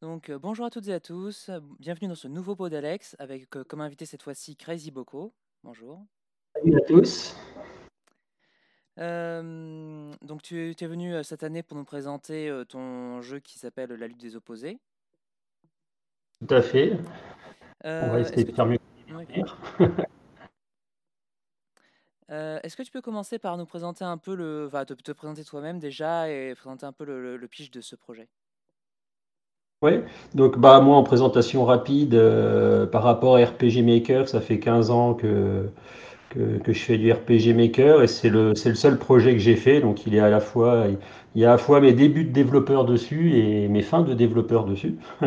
Donc, euh, bonjour à toutes et à tous, euh, bienvenue dans ce nouveau pot d'Alex avec euh, comme invité cette fois-ci Crazy Boko. Bonjour. Salut à tous. Euh, donc, tu, tu es venu cette année pour nous présenter ton jeu qui s'appelle La lutte des opposés. Tout à fait. On va essayer de faire tu... mieux. Euh, est-ce que tu peux commencer par nous présenter un peu le... Enfin, te, te présenter toi-même déjà et présenter un peu le, le- le pitch de ce projet? Oui, donc bah, moi en présentation rapide euh, par rapport à RPG Maker, ça fait 15 ans que, que, que je fais du RPG Maker et c'est le, le seul projet que j'ai fait. Donc il est à la fois, il y a à la fois mes débuts de développeur dessus et mes fins de développeur dessus.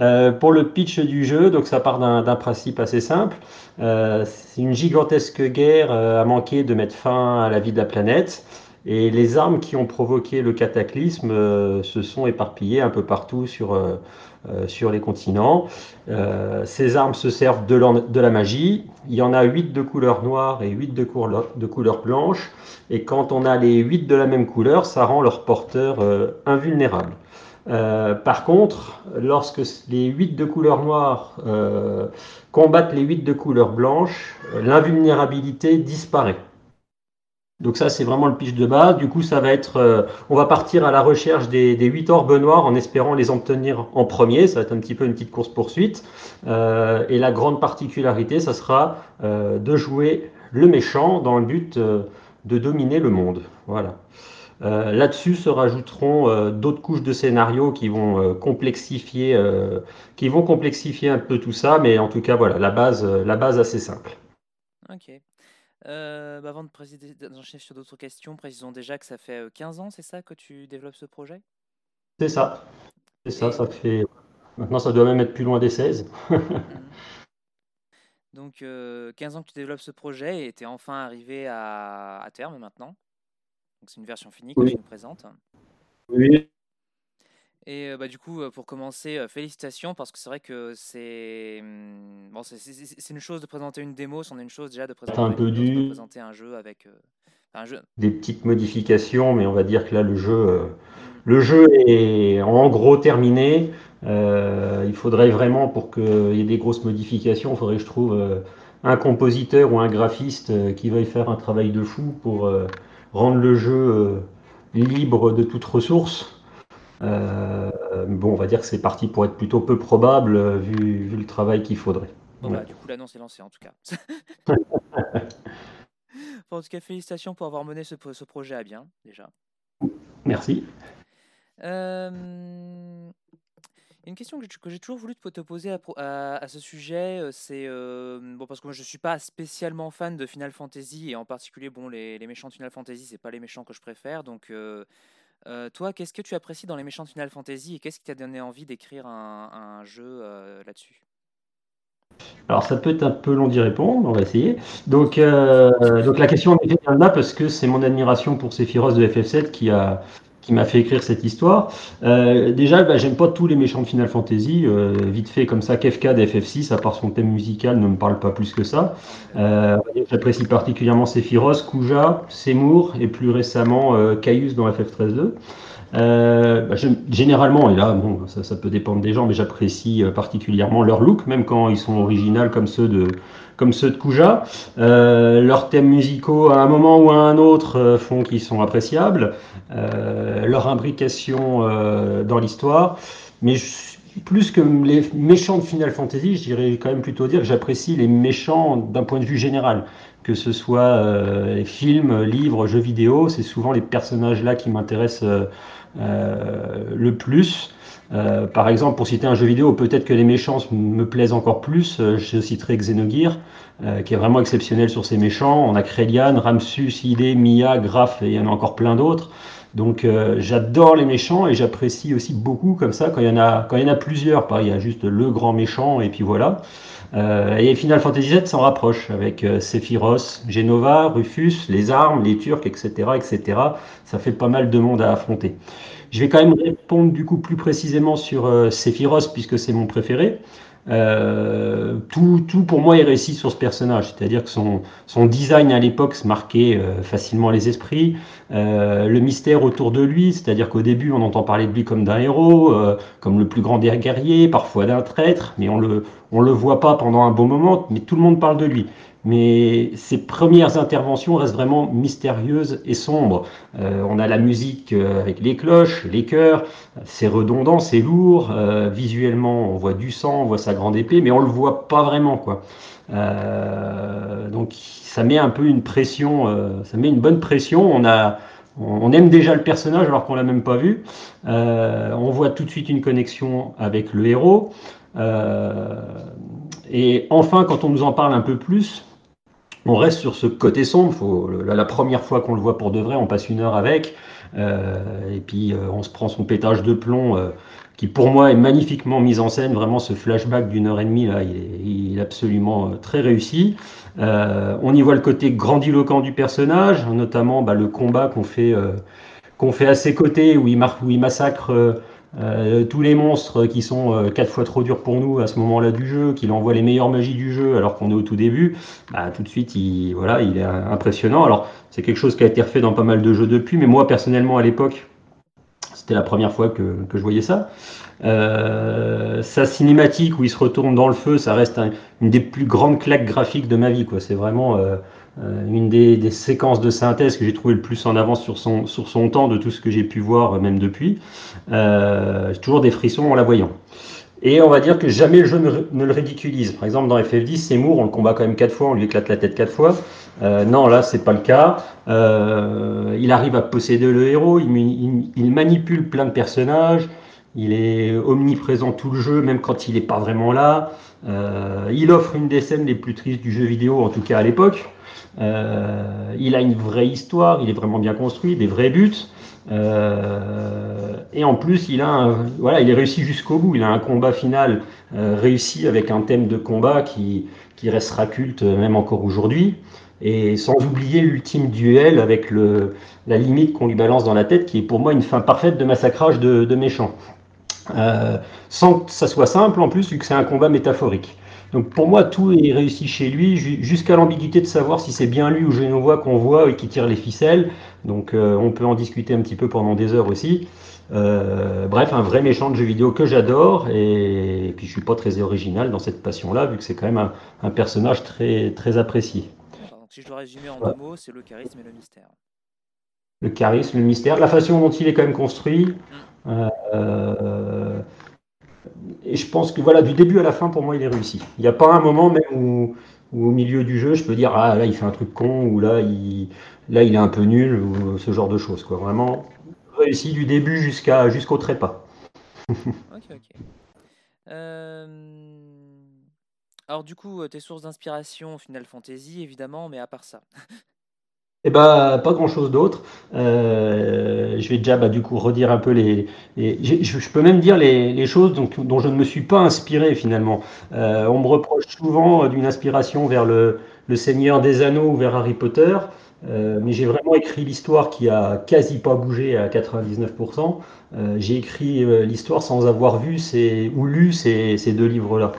Euh, pour le pitch du jeu, donc ça part d'un principe assez simple. Euh, c'est une gigantesque guerre euh, a manqué de mettre fin à la vie de la planète. Et les armes qui ont provoqué le cataclysme euh, se sont éparpillées un peu partout sur, euh, euh, sur les continents. Ces armes se servent de, la magie. Il y en a 8 de couleur noire et 8 de couleur, blanche. Et quand on a les 8 de la même couleur, ça rend leur porteur invulnérable. Par contre, lorsque les 8 de couleur noire combattent les 8 de couleur blanche, l'invulnérabilité disparaît. Donc ça, c'est vraiment le pitch de base. Du coup, ça va être, euh, on va partir à la recherche des, 8 orbes noirs en espérant les obtenir en premier. Ça va être un petit peu une petite course-poursuite. Euh, et la grande particularité, ça sera euh, de jouer le méchant dans le but euh, de dominer le monde. Voilà. Euh, Là-dessus se rajouteront euh, d'autres couches de scénario qui vont complexifier, qui vont complexifier un peu tout ça, mais en tout cas voilà la base, la base assez simple. Ok. Euh, bah, avant de préciser- d'enchaîner sur d'autres questions, précisons déjà que ça fait euh, 15 ans, c'est ça, que tu développes ce projet? C'est ça, c'est ça, Et... ça fait maintenant ça doit même être plus loin des 16. Mhm. Donc, euh, 15 ans que tu développes ce projet et tu es enfin arrivé à, à terme maintenant. Donc, c'est une version finie que tu Oui, nous présentes. oui, Et euh, bah, du coup, euh, pour commencer, euh, félicitations parce que c'est vrai que c'est hum, bon, c'est c'est- c'est- c'est une chose de présenter une démo, c'en est une chose déjà de c'est un présenter peu une autre de dur, présenter un jeu avec euh, un jeu. des petites modifications, mais on va dire que là le jeu, euh, Hmm, le jeu est en gros terminé. Euh, il faudrait vraiment pour qu'il y ait des grosses modifications, il faudrait que je trouve euh, un compositeur ou un graphiste euh, qui veuille faire un travail de fou pour euh, rendre le jeu euh, libre de toute ressource. Euh, bon, on va dire que c'est parti pour être plutôt peu probable euh, vu, vu le travail qu'il faudrait. Bon Ouais. bah du coup l'annonce est lancée en tout cas. En tout cas félicitations pour avoir mené ce, pro- ce projet à bien déjà. Merci. Euh, Une question que j'ai que j'ai toujours voulu te poser à, pro- à- à ce sujet, c'est euh, bon parce que moi je suis pas spécialement fan de Final Fantasy et en particulier bon les, les méchants de Final Fantasy c'est pas les méchants que je préfère donc euh, toi qu'est-ce que tu apprécies dans les méchants de Final Fantasy et qu'est-ce qui t'a donné envie d'écrire un, jeu là-dessus? Alors ça peut être un peu long d'y répondre, on va essayer. Donc, euh, donc la question en effet là parce que c'est mon admiration pour Sephiroth de FF7 qui a qui m'a fait écrire cette histoire. Euh, déjà, bah, j'aime pas tous les méchants de Final Fantasy. euh, vite fait comme ça, Kefka de FF6, à part son thème musical, ne me parle pas plus que ça. Euh, j'apprécie particulièrement Sephiroth, Kuja, Seymour et plus récemment Caius dans FF13-2. Euh, bah, généralement, et là, bon, ça, ça peut dépendre des gens, mais j'apprécie particulièrement leur look, même quand ils sont originaux comme ceux de, comme ceux de Kuja. Euh, leurs thèmes musicaux, à un moment ou à un autre, euh, font qu'ils sont appréciables. Euh, leur imbrication euh, dans l'histoire. Mais je- plus que les méchants de Final Fantasy, je dirais quand même plutôt dire que j'apprécie les méchants d'un point de vue général. Que ce soit euh, films, livres, jeux vidéo, c'est souvent les personnages là qui m'intéressent euh, euh, le plus. Euh, par exemple, pour citer un jeu vidéo, peut-être que les méchants me plaisent encore plus. Euh, je citerai Xenogears, euh, qui est vraiment exceptionnel sur ses méchants. On a Krelian, Ramsus, Ide, Mia, Graf, et il y en a encore plein d'autres. Donc euh, j'adore les méchants et j'apprécie aussi beaucoup comme ça quand il y en a quand il y en a plusieurs. Pas il y a juste le grand méchant et puis voilà. Euh, et Final Fantasy VII s'en rapproche avec Sephiroth, Genova, Rufus, les armes, les Turcs, etc., etc. Ça fait pas mal de monde à affronter. Je vais quand même répondre du coup plus précisément sur euh, Sephiroth puisque c'est mon préféré. Euh, tout, tout, pour moi est réussi sur ce personnage, c'est-à-dire que son, son, design à l'époque se marquait euh, facilement les esprits, euh, le mystère autour de lui, c'est-à-dire qu'au début on entend parler de lui comme d'un héros, comme le plus grand des guerriers, parfois d'un traître, mais on le, on le voit pas pendant un bon moment, mais tout le monde parle de lui mais ses premières interventions restent vraiment mystérieuses et sombres. Euh, on a la musique euh, avec les cloches, les chœurs, c'est redondant, c'est lourd. Euh, visuellement, on voit du sang, on voit sa grande épée, mais on le voit pas vraiment, quoi. donc ça met un peu une pression, ça met une bonne pression. On a, on, aime déjà le personnage alors qu'on l'a même pas vu. on voit tout de suite une connexion avec le héros. Et enfin, quand on nous en parle un peu plus, on reste sur ce côté sombre. La, première fois qu'on le voit pour de vrai, on passe une heure avec, euh, et puis euh, on se prend son pétage de plomb, euh, qui pour moi est magnifiquement mis en scène. Vraiment, ce flashback d'une heure et demie là, il est, absolument très réussi. on y voit le côté grandiloquent du personnage, notamment bah, le combat qu'on fait, à ses côtés, où il massacre euh, tous les monstres qui sont euh, quatre fois trop durs pour nous à ce moment-là du jeu, qu'il envoie les meilleures magies du jeu alors qu'on est au tout début, bah, tout de suite il, voilà, il est impressionnant. Alors c'est quelque chose qui a été refait dans pas mal de jeux depuis, mais moi personnellement à l'époque, c'était la première fois que, je voyais ça. Euh, sa cinématique où il se retourne dans le feu, ça reste une des plus grandes claques graphiques de ma vie. C'est vraiment euh, une des, séquences de synthèse que j'ai trouvé le plus en avance sur son, sur son temps de tout ce que j'ai pu voir, euh, même depuis. Euh, toujours des frissons en la voyant. Et on va dire que jamais le jeu ne, le ridiculise. Par exemple, dans FF10, Seymour, on le combat quand même quatre fois, on lui éclate la tête quatre fois. Euh, non, là, c'est pas le cas. Euh, il arrive à posséder le héros, il, il, manipule plein de personnages, il est omniprésent tout le jeu, même quand il n'est pas vraiment là. Euh, il offre une des scènes les plus tristes du jeu vidéo, en tout cas à l'époque. Euh, il a une vraie histoire, il est vraiment bien construit, des vrais buts. Euh, et en plus, il a voilà, il est réussi jusqu'au bout. Il a un combat final euh, réussi avec un thème de combat qui, qui restera culte même encore aujourd'hui. Et sans oublier l'ultime duel avec le, la limite qu'on lui balance dans la tête, qui est pour moi une fin parfaite de massacrage de, de méchants. sans que ça soit simple en plus, vu que c'est un combat métaphorique. Donc pour moi, tout est réussi chez lui, jusqu'à l'ambiguïté de savoir si c'est bien lui ou Genevois qu'on voit et qui tire les ficelles. Donc euh, on peut en discuter un petit peu pendant des heures aussi. Euh, bref, un vrai méchant de jeu vidéo que j'adore et, puis je suis pas très original dans cette passion-là, vu que c'est quand même un, personnage très, très apprécié. Donc, si je dois résumer en deux mots, c'est le charisme et le mystère. Le charisme, le mystère, la façon dont il est quand même construit. Mm. Euh, et je pense que voilà, du début à la fin, pour moi, il est réussi. Il n'y a pas un moment même où, au milieu du jeu, je peux dire ah là il fait un truc con ou là il là il est un peu nul ou ce genre de choses quoi. Vraiment réussi du début jusqu'à jusqu'au trépas. ok ok. Euh, alors du coup, tes sources d'inspiration Final Fantasy évidemment, mais à part ça. Eh ben, pas grand-chose d'autre. Euh, je vais déjà bah, du coup redire un peu les. je, peux même dire les, choses dont, je ne me suis pas inspiré finalement. Euh, on me reproche souvent d'une inspiration vers le, Seigneur des Anneaux ou vers Harry Potter, euh, mais j'ai vraiment écrit l'histoire qui a quasi pas bougé à 99%. j'ai écrit l'histoire sans avoir vu ou lu ces deux livres-là.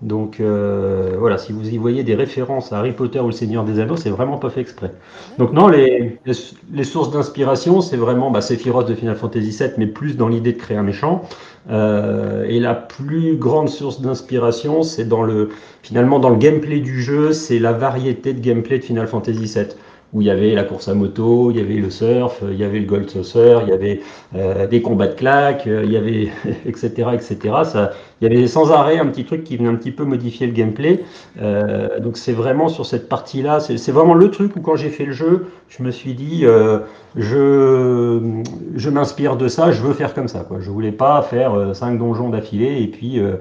Donc euh, voilà, si vous y voyez des références à Harry Potter ou le Seigneur des Anneaux, c'est vraiment pas fait exprès. Donc non, les, les, sources d'inspiration, c'est vraiment bah, Sephiroth de Final Fantasy VII, mais plus dans l'idée de créer un méchant. Euh, et la plus grande source d'inspiration, c'est dans le finalement dans le gameplay du jeu, c'est la variété de gameplay de Final Fantasy VII où il y avait la course à moto, il y avait le surf, il y avait le gold saucer, il y avait euh, des combats de claques, euh, il y avait etc etc. Ça, il y avait sans arrêt un petit truc qui venait un petit peu modifier le gameplay. Euh, donc c'est vraiment sur cette partie-là, c'est vraiment le truc où quand j'ai fait le jeu, je me suis dit, euh, je, je m'inspire de ça, je veux faire comme ça. Quoi. Je voulais pas faire euh, cinq donjons d'affilée et puis euh,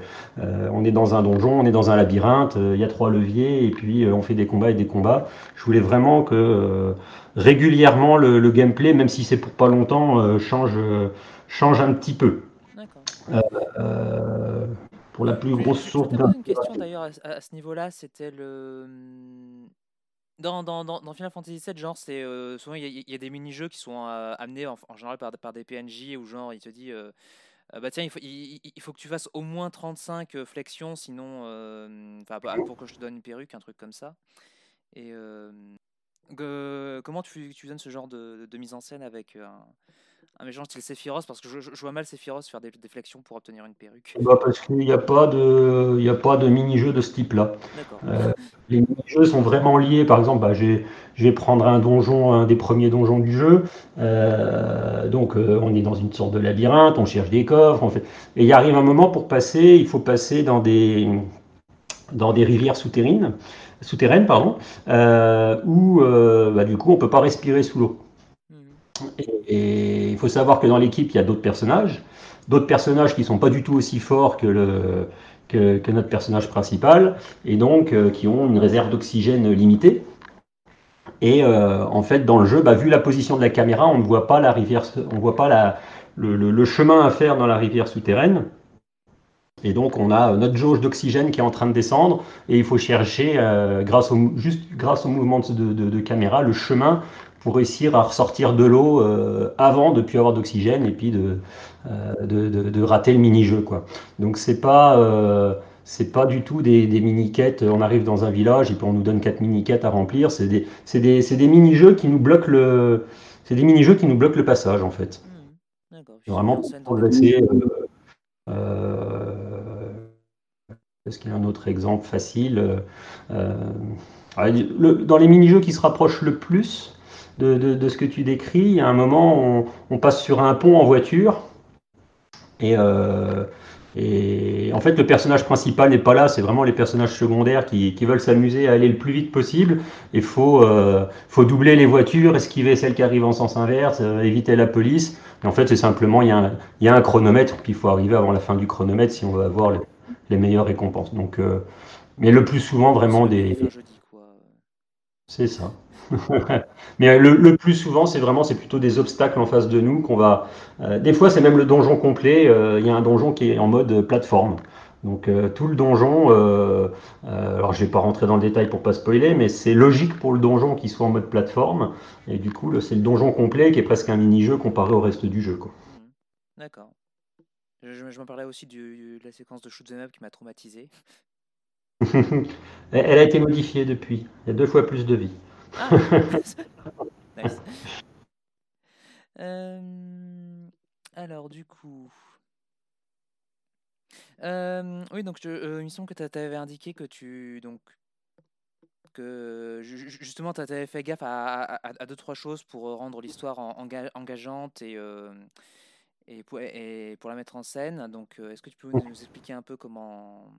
on est dans un donjon, on est dans un labyrinthe, il y a trois leviers et puis on fait des combats et des combats. Je voulais vraiment que régulièrement le, le, gameplay, même si c'est pour pas longtemps, change, change un petit peu. Pour la plus grosse source Une question d'ailleurs à, ce niveau-là, c'était le. Hum, dans, dans, dans, Final Fantasy VII, genre, c'est euh, souvent il y, a des mini-jeux qui sont euh, amenés en, général par, par, des PNJ où genre il te dit bah tiens, il faut, il, faut, que tu fasses au moins 35 flexions, sinon, enfin, pour que je te donne une perruque, un truc comme ça. Et comment tu, tu donnes ce genre de, de, mise en scène avec un, un méchant style Sephiroth parce que je, je, vois mal Sephiroth faire des, déflexions pour obtenir une perruque. Bah parce qu'il n'y a pas de, il a pas de mini-jeu de ce type-là. Euh, les mini-jeux sont vraiment liés. Par exemple, bah, je vais prendre un donjon, un des premiers donjons du jeu. Euh, donc, euh, on est dans une sorte de labyrinthe, on cherche des coffres, on fait... et il arrive un moment pour passer, il faut passer dans des, dans des rivières souterraines, souterraines pardon, où bah, du coup on peut pas respirer sous l'eau. Et il faut savoir que dans l'équipe, il y a d'autres personnages, d'autres personnages qui ne sont pas du tout aussi forts que, notre personnage principal, et donc euh, qui ont une réserve d'oxygène limitée. Et euh, en fait, dans le jeu, bah, vu la position de la caméra, on ne voit pas la rivière, on voit pas le, chemin à faire dans la rivière souterraine. Et donc, on a notre jauge d'oxygène qui est en train de descendre, et il faut chercher, euh, grâce au, juste grâce au mouvement de, caméra, le chemin pour réussir à ressortir de l'eau euh, avant de plus avoir d'oxygène et puis de, euh, de, de, rater le mini-jeu. Quoi. Donc c'est pas, euh, c'est pas du tout des, des mini-quêtes, on arrive dans un village et puis on nous donne quatre mini-quêtes à remplir, c'est des, c'est des, c'est des mini-jeux qui nous bloquent le, c'est des mini-jeux qui nous bloquent le passage en fait. Mmh, Vraiment pour progresser. Est-ce qu'il y a un autre exemple facile Dans les mini-jeux qui se rapprochent le plus, de, ce que tu décris. À un moment, on, passe sur un pont en voiture. Et, euh, et, en fait, le personnage principal n'est pas là, c'est vraiment les personnages secondaires qui, veulent s'amuser à aller le plus vite possible. Il faut, euh, faut doubler les voitures, esquiver celles qui arrivent en sens inverse, euh, éviter la police. Et en fait, c'est simplement, il y, a un, il y, a un, chronomètre, puis il faut arriver avant la fin du chronomètre si on veut avoir les, meilleures récompenses. Donc, mais le plus souvent, vraiment des. C'est ça. Mais le, plus souvent, c'est vraiment, c'est plutôt des obstacles en face de nous qu'on va. Euh, des fois, c'est même le donjon complet. Euh, il y a un donjon qui est en mode plateforme. Donc euh, tout le donjon, alors je vais pas rentrer dans le détail pour pas spoiler, mais c'est logique pour le donjon qu'il soit en mode plateforme. Et du coup, c'est le donjon complet qui est presque un mini-jeu comparé au reste du jeu. Mmh. D'accord. Je, m'en parlais aussi de la séquence de shoot up qui m'a traumatisé. Elle a été modifiée depuis. Il y a deux fois plus de vie. Ah. Euh, alors, du coup. Euh, oui, donc euh, il me semble que tu avais indiqué que tu. Donc, que justement, tu avais fait gaffe à, deux, trois choses pour rendre l'histoire engageante et, et, pour, et, pour, la mettre en scène. Donc, est-ce que tu peux nous expliquer un peu comment,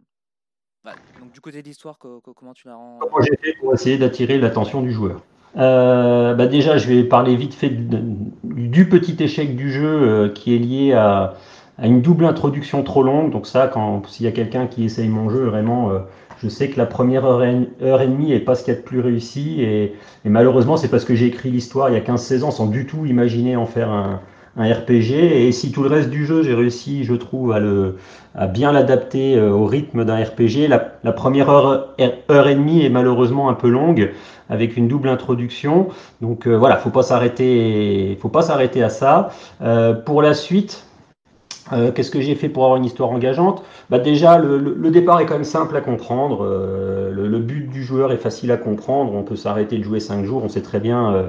bah, donc du côté de l'histoire, comment tu la rends Comment j'ai fait pour essayer d'attirer l'attention du joueur euh, bah déjà, je vais parler vite fait du petit échec du jeu euh, qui est lié à, une double introduction trop longue. Donc ça, quand s'il y a quelqu'un qui essaye mon jeu, vraiment, euh, je sais que la première heure et, heure et demie est pas ce qu'il y a de plus réussi. Et, et malheureusement, c'est parce que j'ai écrit l'histoire il y a 15-16 ans sans du tout imaginer en faire un, un RPG. Et si tout le reste du jeu, j'ai réussi, je trouve, à, le, à bien l'adapter euh, au rythme d'un RPG, la, première heure, heure et demie est malheureusement un peu longue, avec une double introduction. Donc euh, voilà, faut pas faut pas s'arrêter à ça. Euh, pour la suite, Qu'est-ce que j'ai fait pour avoir une histoire engageante? Bah Déjà, le, départ est quand même simple à comprendre. le, but du joueur est facile à comprendre. On peut s'arrêter de jouer 5 jours, on sait très bien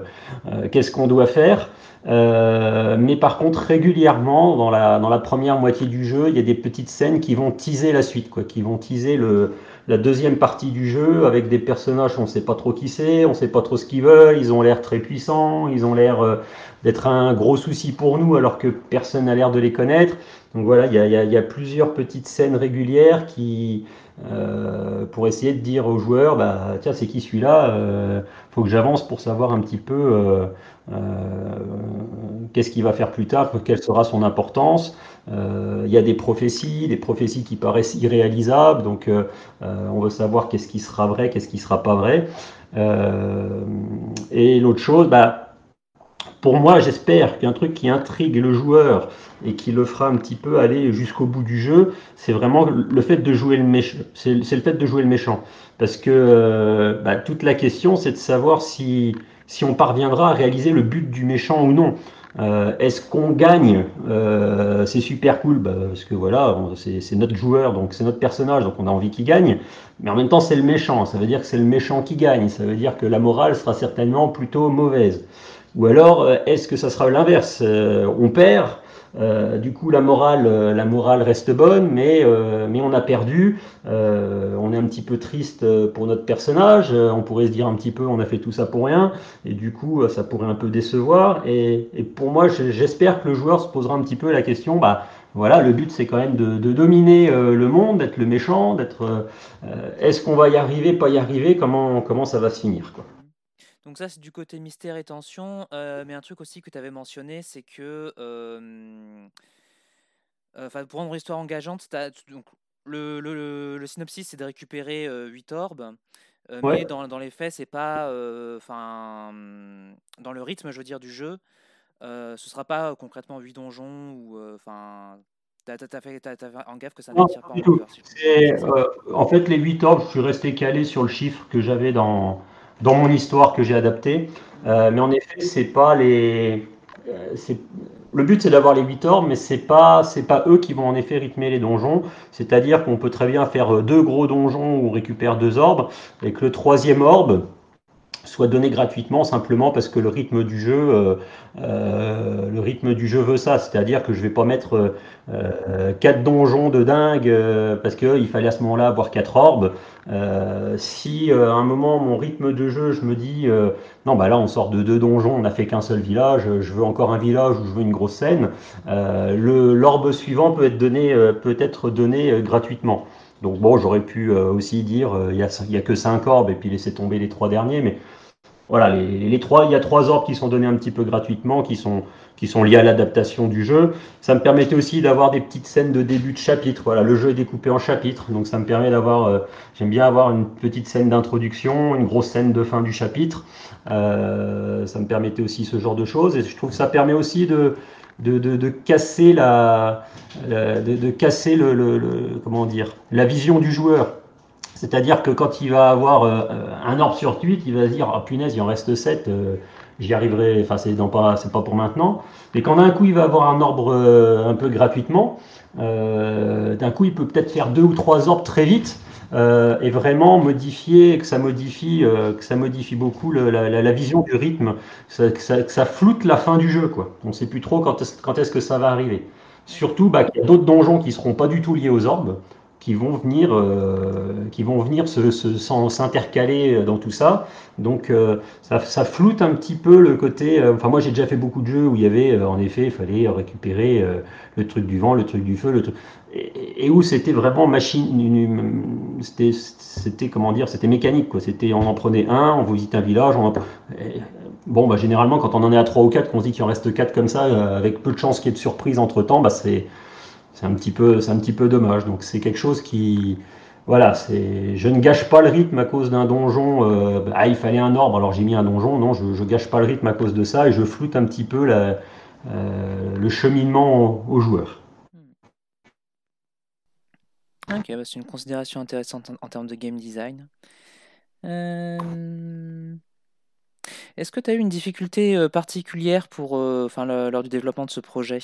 qu'est-ce qu'on doit faire. Euh, mais par contre, régulièrement, dans la, dans la première moitié du jeu, il y a des petites scènes qui vont teaser la suite, quoi, qui vont teaser le, la deuxième partie du jeu avec des personnages, on ne sait pas trop qui c'est, on ne sait pas trop ce qu'ils veulent, ils ont l'air très puissants, ils ont l'air euh, d'être un gros souci pour nous alors que personne n'a l'air de les connaître. Donc voilà, il y a, y, a, y a, plusieurs petites scènes régulières qui, euh, pour essayer de dire aux joueurs, bah tiens, c'est qui celui-là euh, Faut que j'avance pour savoir un petit peu euh, qu'est-ce qu'il va faire plus tard, quelle sera son importance? Euh, il y a des prophéties, des prophéties qui paraissent irréalisables, donc euh, on veut savoir qu'est-ce qui sera vrai, qu'est-ce qui sera pas vrai. et l'autre chose, bah, pour moi, j'espère qu'un truc qui intrigue le joueur et qui le fera un petit peu aller jusqu'au bout du jeu, c'est vraiment le fait de jouer le méchant. C'est le fait de jouer le méchant, parce que bah, toute la question, c'est de savoir si si on parviendra à réaliser le but du méchant ou non. Est-ce qu'on gagne C'est super cool bah, parce que voilà, c'est notre joueur, donc c'est notre personnage, donc on a envie qu'il gagne. Mais en même temps, c'est le méchant. Ça veut dire que c'est le méchant qui gagne. Ça veut dire que la morale sera certainement plutôt mauvaise. Ou alors, est-ce que ça sera l'inverse? On perd, euh, du coup, la morale, euh, la morale reste bonne, mais, euh, mais on a perdu. on est un petit peu triste pour notre personnage. on pourrait se dire un petit peu, on a fait tout ça pour rien. Et du coup, ça pourrait un peu décevoir. Et, pour moi, j'espère que le joueur se posera un petit peu la question. Bah, voilà, le but c'est quand même de, dominer le monde, d'être le méchant, d'être. Est-ce qu'on va y arriver, pas y arriver Comment comment ça va se finir. Donc ça, c'est du côté mystère et tension. Euh, mais un truc aussi que tu avais mentionné, c'est que euh, euh, pour rendre l'histoire engageante, donc, le, le, le, synopsis, c'est de récupérer 8 orbes. Mais dans, dans, les faits, c'est pas. Enfin, dans le rythme, je veux dire, du jeu, ce sera pas concrètement 8 donjons ou. Enfin. T'as fait, en gaffe que ça ne tire pas en En fait, les 8 orbes, je suis resté calé sur le chiffre que j'avais dans, dans mon histoire que j'ai adaptée. Euh, mais en effet, c'est pas les. Euh, le but, c'est d'avoir les 8 orbes, mais c'est pas pas eux qui vont en effet rythmer les donjons. C'est-à-dire qu'on peut très bien faire deux gros donjons où on récupère deux orbes, et que le troisième orbe, soit donné gratuitement simplement parce que le rythme du jeu, euh, euh, le rythme du jeu veut ça. C'est-à-dire que je vais pas mettre euh, quatre donjons de dingue parce qu'il fallait à ce moment-là avoir quatre orbes. si à un moment mon rythme de jeu, je me dis non bah là on sort de deux donjons, on n'a fait qu'un seul village, je veux encore un village ou je veux une grosse scène, le l'orbe suivant peut être donné peut être donné gratuitement. Donc bon, j'aurais pu aussi dire il n'y a, a, que 5 orbes et puis laisser tomber les trois derniers, mais voilà, les, trois, il y a trois orbes qui sont donnés un petit peu gratuitement, qui sont, qui sont liés à l'adaptation du jeu. Ça me permettait aussi d'avoir des petites scènes de début de chapitre. Voilà, le jeu est découpé en chapitres, donc ça me permet d'avoir, euh, j'aime bien avoir une petite scène d'introduction, une grosse scène de fin du chapitre. Euh, ça me permettait aussi ce genre de choses, et je trouve que ça permet aussi de, de, de, casser la, de, casser le, comment dire, la vision du joueur. C'est-à-dire que quand il va avoir euh, un orbe sur 8, il va se dire oh, punaise, il en reste 7, euh, j'y arriverai, enfin c'est pas, pas pour maintenant. Mais quand d'un coup il va avoir un orbe euh, un peu gratuitement, d'un coup il peut peut-être faire deux ou trois orbes très vite. Et vraiment modifier, que ça modifie, que ça modifie beaucoup la, vision du rythme, que ça, floute la fin du jeu. Quoi. On ne sait plus trop quand est-ce que ça va arriver. Surtout bah, qu'il y a d'autres donjons qui ne seront pas du tout liés aux orbes qui vont venir, euh, qui vont venir s'intercaler dans tout ça. Donc euh, ça, ça, floute un petit peu le côté. Euh, enfin moi j'ai déjà fait beaucoup de jeux où il y avait en effet il fallait récupérer le truc du vent, le truc du feu, le truc et, où c'était vraiment machine. C'était c'était comment dire, c'était mécanique quoi. C'était on en prenait un, on visite un village, on Bon, bah, généralement, quand on en est à 3 ou 4, qu'on se dit qu'il en reste 4 comme ça, avec peu de chances qu'il y ait de surprise entre temps, bah, c'est, c'est un petit peu, c'est un petit peu dommage. Donc c'est quelque chose qui, voilà, c'est, je ne gâche pas le rythme à cause d'un donjon. Ah, il fallait un orbe, alors j'ai mis un donjon. Non, je, ne gâche pas le rythme à cause de ça et je floute un petit peu la, euh, le cheminement aux joueurs. Ok, bah, c'est une considération intéressante en, termes de game design. Euh, est-ce que tu as eu une difficulté particulière pour, enfin, lors du développement de ce projet?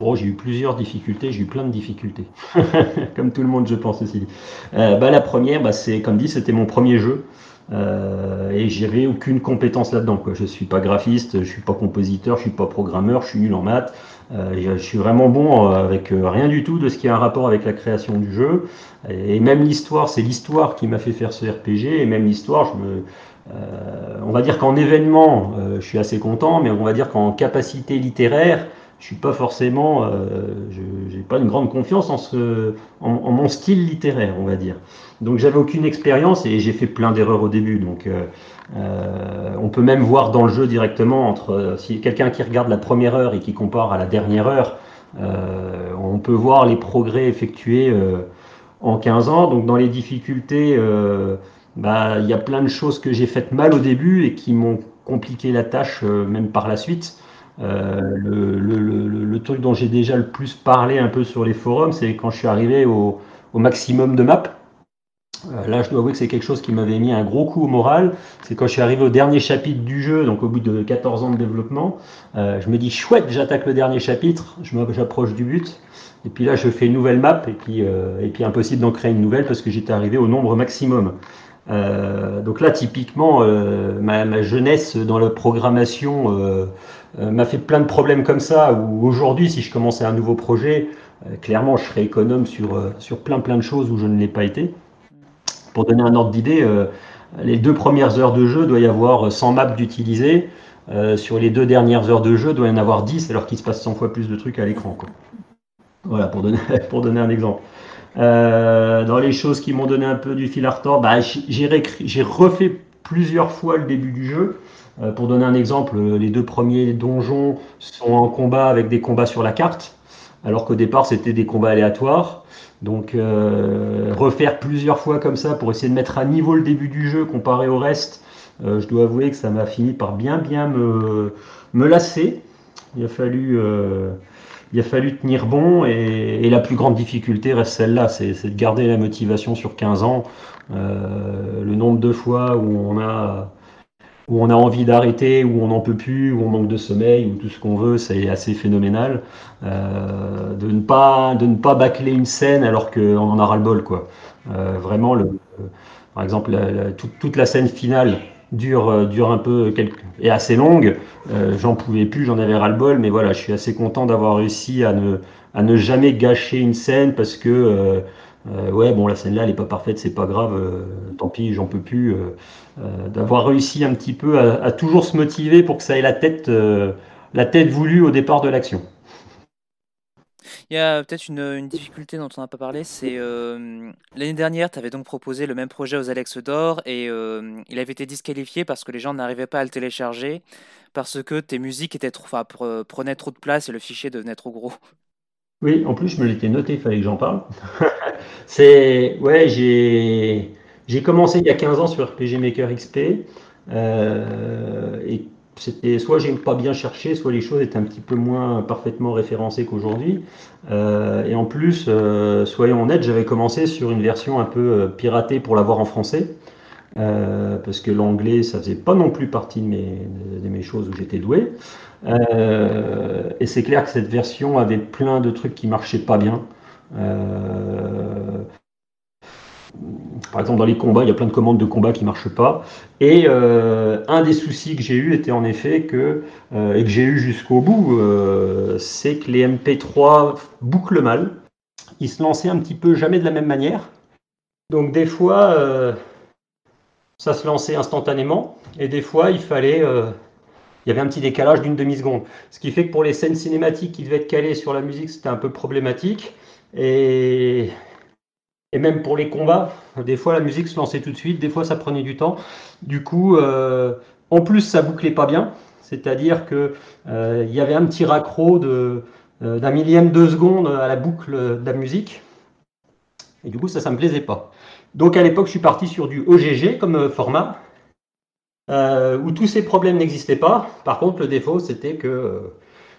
Oh, j'ai eu plusieurs difficultés, j'ai eu plein de difficultés, comme tout le monde, je pense aussi. Euh, bah, la première, bah, c'est comme dit, c'était mon premier jeu. Euh, et j'avais aucune compétence là-dedans. Quoi. Je suis pas graphiste, je suis pas compositeur, je suis pas programmeur, je suis nul en maths. Euh, je suis vraiment bon euh, avec euh, rien du tout de ce qui a un rapport avec la création du jeu. Et même l'histoire, c'est l'histoire qui m'a fait faire ce RPG. Et même l'histoire, je me, euh, on va dire qu'en événement, je suis assez content, mais on va dire qu'en capacité littéraire, je suis pas forcément, euh, pas une grande confiance en, ce, en, mon style littéraire, on va dire. Donc j'avais aucune expérience et j'ai fait plein d'erreurs au début. Donc euh, euh, on peut même voir dans le jeu directement entre si quelqu'un qui regarde la première heure et qui compare à la dernière heure, on peut voir les progrès effectués en 15 ans. Donc dans les difficultés, bah, il y a plein de choses que j'ai faites mal au début et qui m'ont compliqué la tâche même par la suite. Euh, le, le, le, truc dont j'ai déjà le plus parlé un peu sur les forums, c'est quand je suis arrivé au, au maximum de maps. Euh, là, je dois avouer que c'est quelque chose qui m'avait mis un gros coup au moral. C'est quand je suis arrivé au dernier chapitre du jeu, donc au bout de 14 ans de développement, euh, je me dis chouette, j'attaque le dernier chapitre, j'approche du but. Et puis là, je fais une nouvelle map, et puis, euh, et puis impossible d'en créer une nouvelle parce que j'étais arrivé au nombre maximum. Donc là, typiquement, ma, ma, jeunesse dans la programmation m'a fait plein de problèmes comme ça, où aujourd'hui, si je commençais un nouveau projet, clairement, je serais économe sur, sur plein plein de choses où je ne l'ai pas été. Pour donner un ordre d'idée, euh, les deux premières heures de jeu, doit y avoir 100 maps d'utiliser. Euh, sur les deux dernières heures de jeu, doit y en avoir 10 alors qu'il se passe 100 fois plus de trucs à l'écran. Voilà, pour donner, pour donner un exemple. Euh, dans les choses qui m'ont donné un peu du fil à retordre, bah, j'ai refait plusieurs fois le début du jeu. pour donner un exemple, les deux premiers donjons sont en combat avec des combats sur la carte, alors qu'au départ c'était des combats aléatoires. Donc euh, refaire plusieurs fois comme ça pour essayer de mettre à niveau le début du jeu comparé au reste, euh, je dois avouer que ça m'a fini par bien bien me, me lasser. Il a fallu euh, il a fallu tenir bon et, la plus grande difficulté reste celle-là, c'est de garder la motivation sur 15 ans. le nombre de fois où on a envie d'arrêter, où on n'en peut plus, où on manque de sommeil, ou tout ce qu'on veut, c'est assez phénoménal. Euh, de ne pas bâcler une scène alors qu'on en a ras le bol quoi. Euh, vraiment par exemple toute, la scène finale dure euh, dure un peu quelque, est assez longue. j'en pouvais plus, j'en avais ras le bol, mais voilà, je suis assez content d'avoir réussi à ne à ne jamais gâcher une scène parce que euh, ouais, bon, la scène là, elle n'est pas parfaite, c'est pas grave, euh, tant pis, j'en peux plus. Euh, d'avoir réussi un petit peu à, toujours se motiver pour que ça ait la tête, la tête voulue au départ de l'action. Il y a peut-être une, difficulté dont on n'a pas parlé, c'est l'année dernière, tu avais donc proposé le même projet aux Alex d'Or et il avait été disqualifié parce que les gens n'arrivaient pas à le télécharger parce que tes musiques étaient enfin, prenaient trop de place et le fichier devenait trop gros. Oui, en plus, je me l'étais noté, il fallait que j'en parle. c'est, ouais, j'ai, j'ai commencé il y a 15 ans sur RPG Maker XP. Euh, et c'était soit j'ai pas bien cherché, soit les choses étaient un petit peu moins parfaitement référencées qu'aujourd'hui. Euh, et en plus, euh, soyons honnêtes, j'avais commencé sur une version un peu piratée pour l'avoir en français. parce que l'anglais, ça faisait pas non plus partie de mes, de mes choses où j'étais doué. Euh, et c'est clair que cette version avait plein de trucs qui marchaient pas bien. Euh, par exemple, dans les combats, il y a plein de commandes de combat qui marchent pas. Et euh, un des soucis que j'ai eu était en effet que, et que j'ai eu jusqu'au bout, c'est que les MP3 bouclent mal. Ils se lançaient un petit peu jamais de la même manière. Donc des fois, ça se lançait instantanément, et des fois, il fallait il y avait un petit décalage d'une demi-seconde. Ce qui fait que pour les scènes cinématiques qui devaient être calées sur la musique, c'était un peu problématique. Et, et même pour les combats, des fois la musique se lançait tout de suite, des fois ça prenait du temps. Du coup, euh, en plus, ça bouclait pas bien. C'est-à-dire qu'il euh, y avait un petit raccro euh, d'un millième de seconde à la boucle de la musique. Et du coup, ça, ça me plaisait pas. Donc à l'époque, je suis parti sur du OGG comme format. Euh, où tous ces problèmes n'existaient pas. Par contre, le défaut, c'était que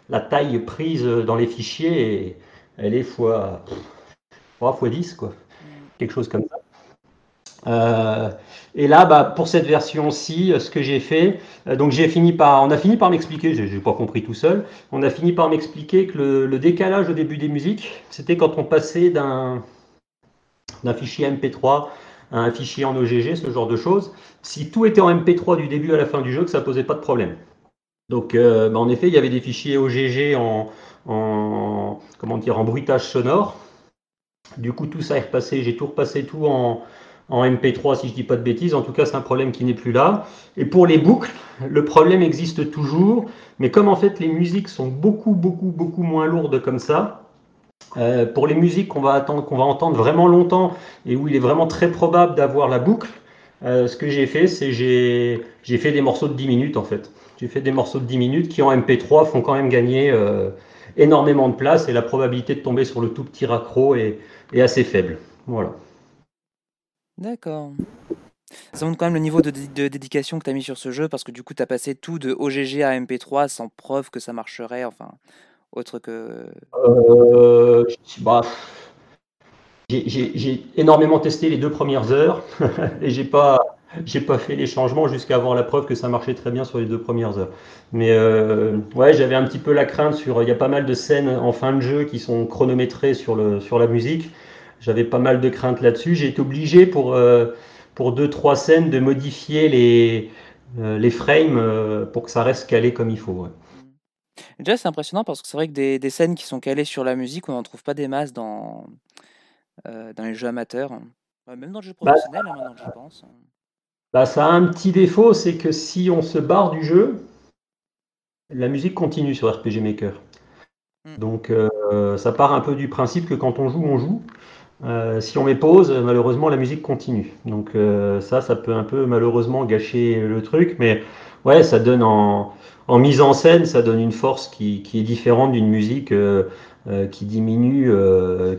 la taille prise dans les fichiers, elle est fois, 3 fois 10, quoi. Quelque chose comme ça. Euh, et là, bah, pour cette version-ci, ce que j'ai fait, donc j'ai fini par, on a fini par m'expliquer, j'ai pas compris tout seul, on a fini par m'expliquer que le, décalage au début des musiques, c'était quand on passait d'un fichier MP3 un fichier en OGG, ce genre de choses. Si tout était en MP3 du début à la fin du jeu, que ça posait pas de problème. Donc, euh, bah, en effet, il y avait des fichiers OGG en, en, comment dire, en bruitage sonore. Du coup, tout ça est repassé. J'ai tout repassé tout en, en MP3, si je dis pas de bêtises. En tout cas, c'est un problème qui n'est plus là. Et pour les boucles, le problème existe toujours. Mais comme en fait les musiques sont beaucoup, beaucoup, beaucoup moins lourdes comme ça, euh, pour les musiques qu'on va, attendre, qu'on va entendre vraiment longtemps et où il est vraiment très probable d'avoir la boucle, euh, ce que j'ai fait, c'est j'ai, j'ai fait des morceaux de 10 minutes en fait. J'ai fait des morceaux de 10 minutes qui en MP3 font quand même gagner euh, énormément de place et la probabilité de tomber sur le tout petit raccro est, est assez faible. Voilà. D'accord. Ça montre quand même le niveau de, de dédication que tu as mis sur ce jeu parce que du coup tu as passé tout de OGG à MP3 sans preuve que ça marcherait. Enfin, autre que. Euh, bah, j'ai énormément testé les deux premières heures et j'ai pas, j'ai pas fait les changements jusqu'à avoir la preuve que ça marchait très bien sur les deux premières heures. Mais euh, ouais, j'avais un petit peu la crainte sur. Il y a pas mal de scènes en fin de jeu qui sont chronométrées sur, le, sur la musique. J'avais pas mal de craintes là-dessus. J'ai été obligé pour, euh, pour deux, trois scènes de modifier les, euh, les frames pour que ça reste calé comme il faut. Déjà, c'est impressionnant parce que c'est vrai que des, des, scènes qui sont calées sur la musique, on n'en trouve pas des masses dans, dans les jeux amateurs. Même dans le jeu bah, professionnel, hein, maintenant je pense. Bah, ça a un petit défaut, c'est que si on se barre du jeu, la musique continue sur RPG Maker. Hmm. Donc euh, ça part un peu du principe que quand on joue, on joue. Euh, si on met pause, malheureusement la musique continue. Donc euh, ça, ça peut un peu malheureusement gâcher le truc, mais ouais, ça donne en, mise en scène, ça donne une force qui, est différente d'une musique qui diminue,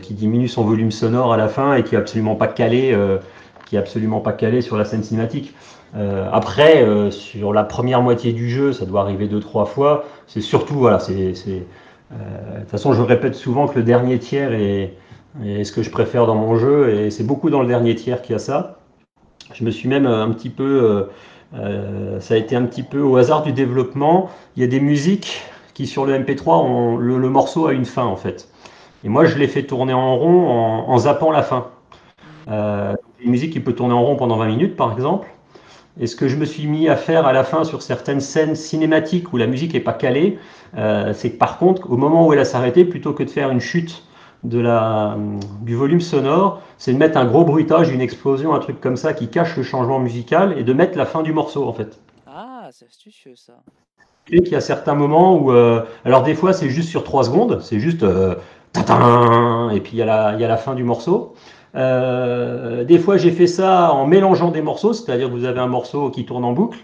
qui diminue son volume sonore à la fin et qui est absolument pas calé qui est absolument pas calé sur la scène cinématique. Euh, après, euh, sur la première moitié du jeu, ça doit arriver deux trois fois. C'est surtout voilà, c'est euh, de toute façon, je répète souvent que le dernier tiers est, est ce que je préfère dans mon jeu, et c'est beaucoup dans le dernier tiers qu'il y a ça. Je me suis même un petit peu, ça a été un petit peu au hasard du développement. Il y a des musiques qui sur le MP3, ont, le, morceau a une fin en fait. Et moi, je l'ai fait tourner en rond en, zappant la fin. Une musique qui peut tourner en rond pendant 20 minutes, par exemple. Et ce que je me suis mis à faire à la fin sur certaines scènes cinématiques où la musique n'est pas calée, euh, c'est que par contre, au moment où elle a s'arrêté, plutôt que de faire une chute de la, du volume sonore, c'est de mettre un gros bruitage, une explosion, un truc comme ça qui cache le changement musical et de mettre la fin du morceau en fait. Ah, c'est astucieux ça. Et qu'il y a certains moments où, euh, alors des fois c'est juste sur 3 secondes, c'est juste euh, et puis il y, a il y a la fin du morceau. Euh, des fois, j'ai fait ça en mélangeant des morceaux, c'est-à-dire que vous avez un morceau qui tourne en boucle,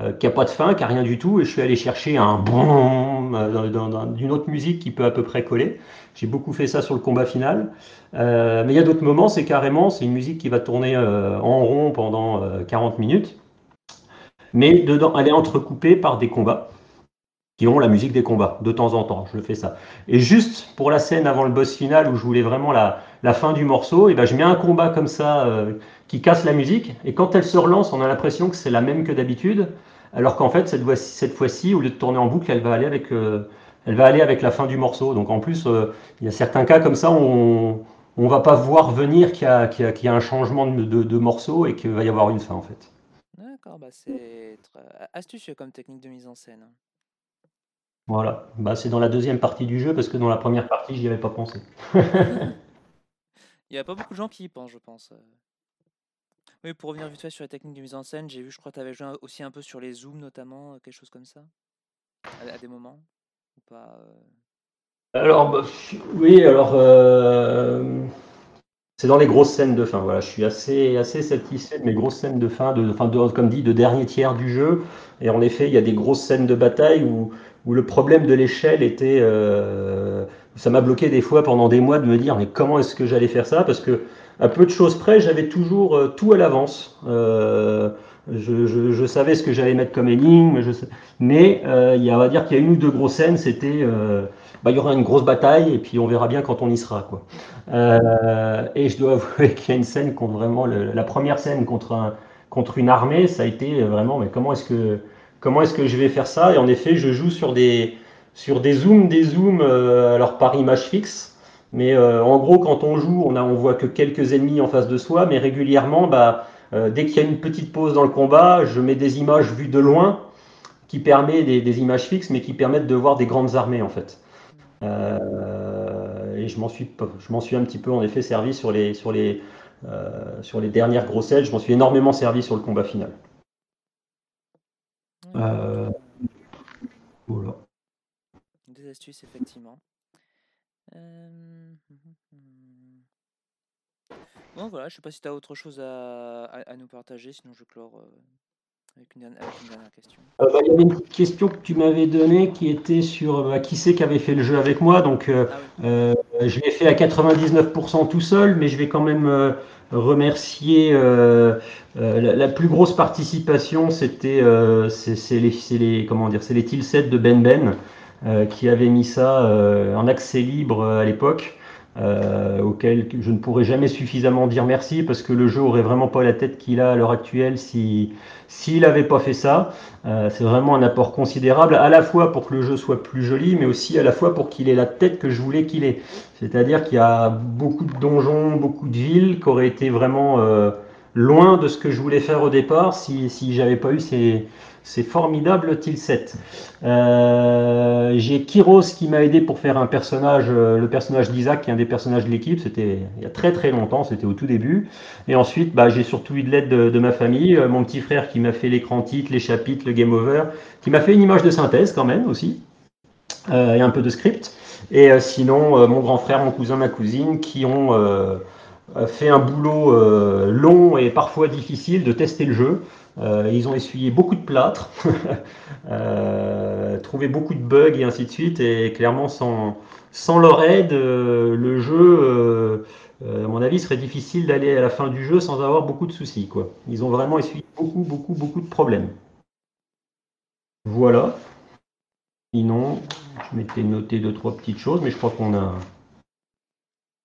euh, qui n'a pas de fin, qui n'a rien du tout, et je suis allé chercher un euh, d'une autre musique qui peut à peu près coller. J'ai beaucoup fait ça sur le combat final. mais il y a d'autres moments, c'est carrément, c'est une musique qui va tourner en rond pendant 40 minutes, mais dedans, elle est entrecoupée par des combats qui ont la musique des combats, de temps en temps, je fais ça. Et juste pour la scène avant le boss final, où je voulais vraiment la, fin du morceau, et ben je mets un combat comme ça euh, qui casse la musique, et quand elle se relance, on a l'impression que c'est la même que d'habitude, alors qu'en fait, cette fois-ci, au lieu de tourner en boucle, elle va aller avec, euh, elle va aller avec la fin du morceau. Donc en plus, euh, il y a certains cas comme ça où on ne va pas voir venir qu'il y, a un changement de morceau et qu'il va y avoir une fin en fait. D'accord, bah c'est astucieux comme technique de mise en scène. Voilà, bah, c'est dans la deuxième partie du jeu parce que dans la première partie, j'y avais pas pensé. Il n'y a pas beaucoup de gens qui y pensent, je pense. Euh. Oui, pour revenir vite fait sur les techniques de mise en scène, j'ai vu, je crois que tu avais joué aussi un peu sur les zooms, notamment, euh, quelque chose comme ça, à, des moments, ou pas euh? Alors, bah, oui, alors, c'est dans les grosses scènes de fin. Voilà, je suis assez, assez satisfait de mes grosses scènes de fin, de, fin de, comme dit, de dernier tiers du jeu. Et en effet, il y a des grosses scènes de bataille où, où le problème de l'échelle était, euh, ça m'a bloqué des fois pendant des mois de me dire mais comment est-ce que j'allais faire ça? Parce que à peu de choses près, j'avais toujours euh, tout à l'avance. Euh, je, savais ce que j'allais mettre comme énigme, mais il y a, on va dire qu'il y a une ou deux grosses scènes, c'était bah, il y aura une grosse bataille et puis on verra bien quand on y sera. Quoi. et je dois avouer qu'il y a une scène contre vraiment la première scène contre, un, contre une armée, ça a été vraiment mais comment est-ce que comment est-ce que je vais faire ça? Et en effet, je joue sur des, sur des zooms, des zooms, euh, alors par image fixe. Mais euh, en gros, quand on joue, on, a, voit que quelques ennemis en face de soi, mais régulièrement, bah, euh, dès qu'il y a une petite pause dans le combat, je mets des images vues de loin, qui permet des, images fixes, mais qui permettent de voir des grandes armées en fait. et je m'en suis, un petit peu en effet servi sur les, dernières grosses. Je m'en suis énormément servi sur le combat final. Euh. Des astuces, effectivement. Euh, bon, voilà, je sais pas si tu as autre chose à, à, nous partager, sinon je clore euh, avec, une dernière, question. Bah, il y avait une question que tu m'avais donnée qui était sur bah, qui c'est qui avait fait le jeu avec moi. Donc, ah je l'ai fait à 99% tout seul, mais je vais quand même remercier euh, euh, la, plus grosse participation, c'était euh, c'est les, les, comment dire, c'est les Tilset de Ben Ben qui avait mis ça en accès libre à l'époque. Euh, auquel je ne pourrais jamais suffisamment dire merci parce que le jeu aurait vraiment pas la tête qu'il a à l'heure actuelle si s'il n'avait pas fait ça. Euh, c'est vraiment un apport considérable, à la fois pour que le jeu soit plus joli, mais aussi à la fois pour qu'il ait la tête que je voulais qu'il ait. C'est-à-dire qu'il y a beaucoup de donjons, beaucoup de villes qui auraient été vraiment euh, loin de ce que je voulais faire au départ si, si j'avais pas eu ces, c'est formidable Tilset. Euh, j'ai Kiros qui m'a aidé pour faire un personnage, euh, le personnage d'Isaac, qui est un des personnages de l'équipe. C'était il y a très très longtemps, c'était au tout début. Et ensuite, bah, j'ai surtout eu de l'aide de, ma famille, euh, mon petit frère qui m'a fait l'écran titre, les chapitres, le game over, qui m'a fait une image de synthèse quand même aussi, et un peu de script. Et sinon, mon grand frère, mon cousin, ma cousine, qui ont fait un boulot long et parfois difficile de tester le jeu. Euh, ils ont essuyé beaucoup de plâtre, euh, trouvé beaucoup de bugs et ainsi de suite. Et clairement, sans, leur aide, euh, le jeu, à mon avis, serait difficile d'aller à la fin du jeu sans avoir beaucoup de soucis. Ils ont vraiment essuyé beaucoup, beaucoup, beaucoup de problèmes. Voilà. Sinon, je m'étais noté deux, trois petites choses, mais je crois qu'on a,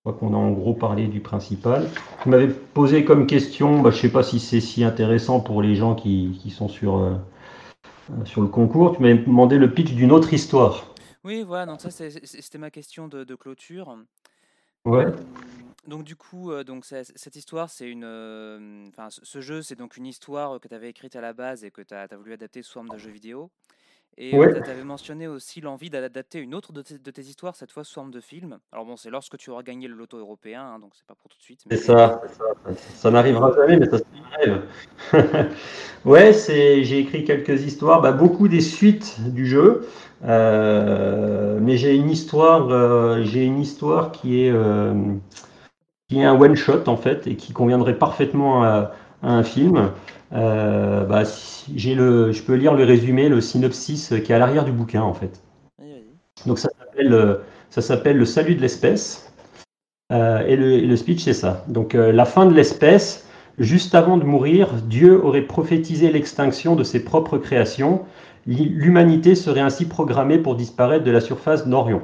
crois qu'on a en gros parlé du principal. Vous m'avez posé comme question, bah, je ne sais pas si c'est si intéressant pour les gens qui, sont sur, euh, euh, sur le concours, tu m'avais demandé le pitch d'une autre histoire. Oui, voilà, donc ça c'était ma question de, clôture. Ouais. Donc du coup, donc cette histoire, c'est une, enfin ce jeu, c'est donc une histoire que tu avais écrite à la base et que tu as, as, voulu adapter sous forme de jeu vidéo. Et tu avais mentionné aussi l'envie d'adapter une autre de tes, histoires, cette fois sous forme de film. Alors bon, c'est lorsque tu auras gagné le loto européen, hein, donc c'est pas pour tout de suite. C'est ça, ça, ça n'arrivera jamais, mais ça se rêve. ouais, j'ai écrit quelques histoires, bah, beaucoup des suites du jeu, euh, mais j'ai une histoire, euh, j'ai une histoire qui est, euh, qui est un one shot en fait et qui conviendrait parfaitement à, à un film. Euh, bah, j'ai le, je peux lire le résumé, le synopsis qui est à l'arrière du bouquin en fait. Donc ça s'appelle, euh, ça s'appelle Le salut de l'espèce. Euh, et, le, speech c'est ça. Donc la fin de l'espèce, juste avant de mourir, Dieu aurait prophétisé l'extinction de ses propres créations. L'humanité serait ainsi programmée pour disparaître de la surface d'Orion.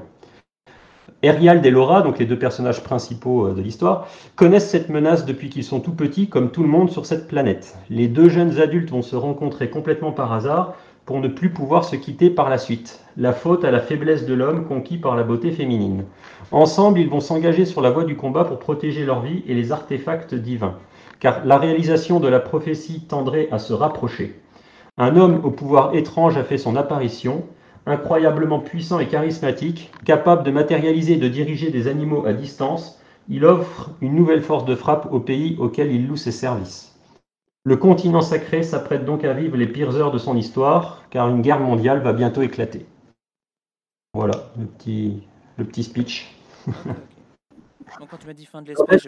Erial et Laura, donc les deux personnages principaux euh, de l'histoire, connaissent cette menace depuis qu'ils sont tout petits, comme tout le monde sur cette planète. Les deux jeunes adultes vont se rencontrer complètement par hasard pour ne plus pouvoir se quitter par la suite. La faute à la faiblesse de l'homme conquis par la beauté féminine. Ensemble, ils vont s'engager sur la voie du combat pour protéger leur vie et les artefacts divins. Car la réalisation de la prophétie tendrait à se rapprocher. Un homme au pouvoir étrange a fait son apparition, incroyablement puissant et charismatique, capable de matérialiser et de diriger des animaux à distance, il offre une nouvelle force de frappe au pays auquel il loue ses services. Le continent sacré s'apprête donc à vivre les pires heures de son histoire, car une guerre mondiale va bientôt éclater. Voilà, le petit, le petit speech. Donc quand tu m'as dit fin de l'espace,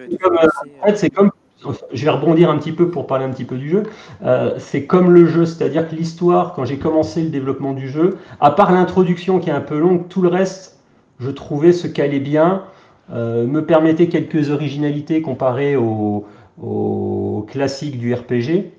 En fait, c'est comme je vais rebondir un petit peu pour parler un petit peu du jeu. Euh, c'est comme le jeu, c'est-à-dire que l'histoire, quand j'ai commencé le développement du jeu, à part l'introduction qui est un peu longue, tout le reste, je trouvais ce calait bien, euh, me permettait quelques originalités comparées au, classique du RPG.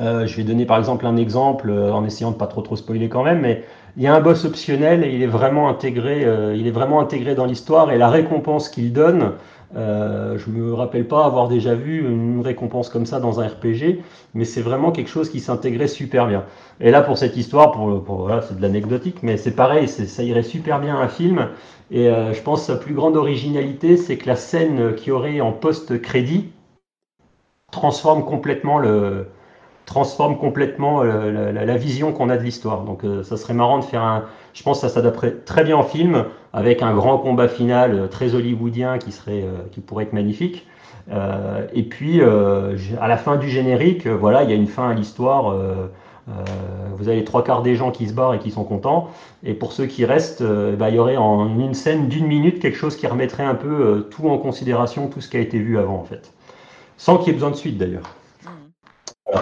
Euh, je vais donner par exemple un exemple en essayant de pas trop trop spoiler quand même, mais il y a un boss optionnel et il est vraiment intégré, il est vraiment intégré dans l'histoire et la récompense qu'il donne euh, je ne me rappelle pas avoir déjà vu une récompense comme ça dans un RPG, mais c'est vraiment quelque chose qui s'intégrait super bien. Et là, pour cette histoire, pour, c'est de l'anecdotique, mais c'est pareil, ça irait super bien à un film. Et euh, je pense que sa plus grande originalité, c'est que la scène qui aurait en post-crédit transforme complètement euh, la, vision qu'on a de l'histoire. Donc ça serait marrant de faire un... Je pense que ça s'adapterait très bien en film avec un grand combat final euh, très hollywoodien qui, serait, euh, qui pourrait être magnifique. Euh, et puis, à la fin du générique, voilà, il y a une fin à l'histoire. vous avez trois quarts des gens qui se barrent et qui sont contents. Et pour ceux qui restent, bah, il y aurait en une scène d'une minute quelque chose qui remettrait un peu tout en considération, tout ce qui a été vu avant, en fait. Sans qu'il y ait besoin de suite, d'ailleurs. Mmh.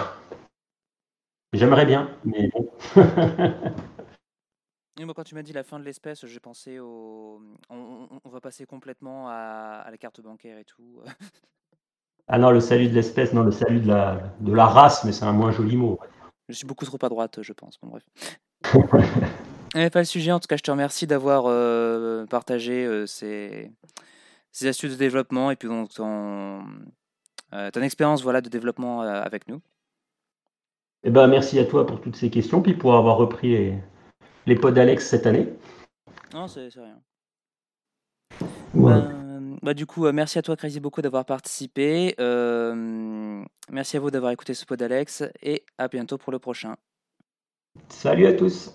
J'aimerais bien, mais bon. quand tu m'as dit la fin de l'espèce, j'ai pensé au. On, va passer complètement à, la carte bancaire et tout. ah non, le salut de l'espèce, non, le salut de la, de la race, mais c'est un moins joli mot. Je suis beaucoup trop à droite, je pense. Bon, bref. Eh, pas le sujet, en tout cas, je te remercie d'avoir euh, partagé euh, ces, ces astuces de développement et puis ton, ton expérience voilà, de développement avec nous. Eh ben, merci à toi pour toutes ces questions, puis pour avoir repris les, les pods d'Alex cette année. Non, c'est rien. Ben, bah, du coup, merci à toi, Crazy, beaucoup d'avoir participé. merci à vous d'avoir écouté ce pod d'Alex et à bientôt pour le prochain. Salut à tous.